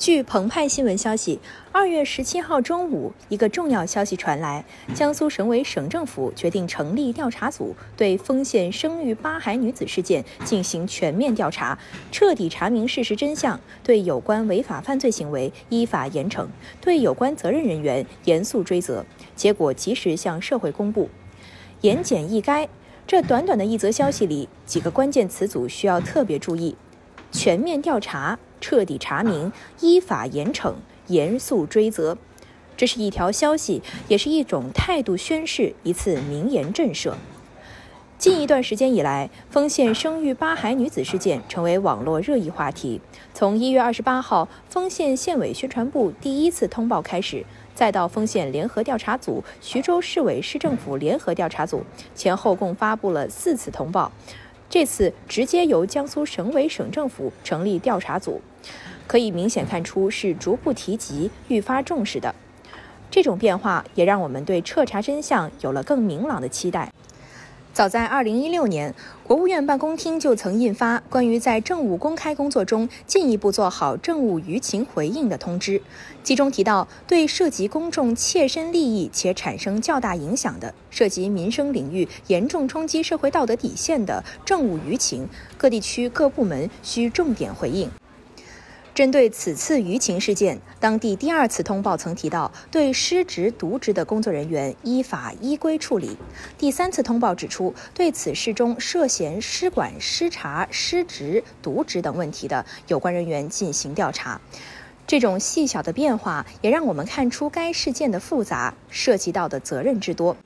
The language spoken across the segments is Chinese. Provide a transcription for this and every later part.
据澎湃新闻消息，二月十七号中午，一个重要消息传来：江苏省委省政府决定成立调查组，对丰县生育八孩女子事件进行全面调查，彻底查明事实真相，对有关违法犯罪行为依法严惩，对有关责任人员严肃追责。结果及时向社会公布。言简意赅，这短短的一则消息里，几个关键词组需要特别注意：全面调查。彻底查明，依法严惩，严肃追责。这是一条消息，也是一种态度宣示，一次名言震慑。近一段时间以来，丰县生育八孩女子事件成为网络热议话题。从一月二十八号丰县县委宣传部第一次通报开始，再到丰县联合调查组、徐州市委市政府联合调查组，前后共发布了四次通报。这次直接由江苏省委省政府成立调查组，可以明显看出是逐步提及、愈发重视的。这种变化也让我们对彻查真相有了更明朗的期待。早在2016年，国务院办公厅就曾印发关于在政务公开工作中进一步做好政务舆情回应的通知，其中提到，对涉及公众切身利益且产生较大影响的、涉及民生领域、严重冲击社会道德底线的政务舆情，各地区各部门需重点回应。针对此次舆情事件，当地第二次通报曾提到，对失职渎职的工作人员依法依规处理。第三次通报指出，对此事中涉嫌失管、失察、失职、渎职等问题的有关人员进行调查。这种细小的变化，也让我们看出该事件的复杂，涉及到的责任之多。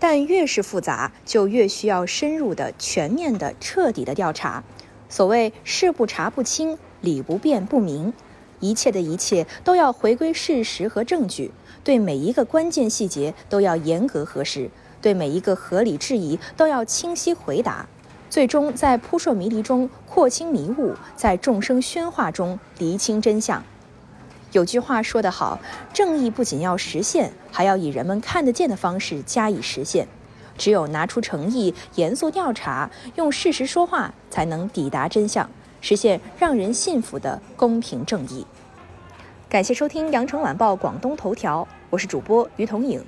但越是复杂，就越需要深入的、全面的、彻底的调查。所谓“事不查不清”。理不辩不明，一切的一切都要回归事实和证据，对每一个关键细节都要严格核实，对每一个合理质疑都要清晰回答，最终在扑朔迷离中廓清迷雾，在众生喧哗中厘清真相。有句话说得好，正义不仅要实现，还要以人们看得见的方式加以实现。只有拿出诚意，严肃调查，用事实说话，才能抵达真相。实现让人信服的公平正义。感谢收听羊城晚报广东头条，我是主播于彤颖。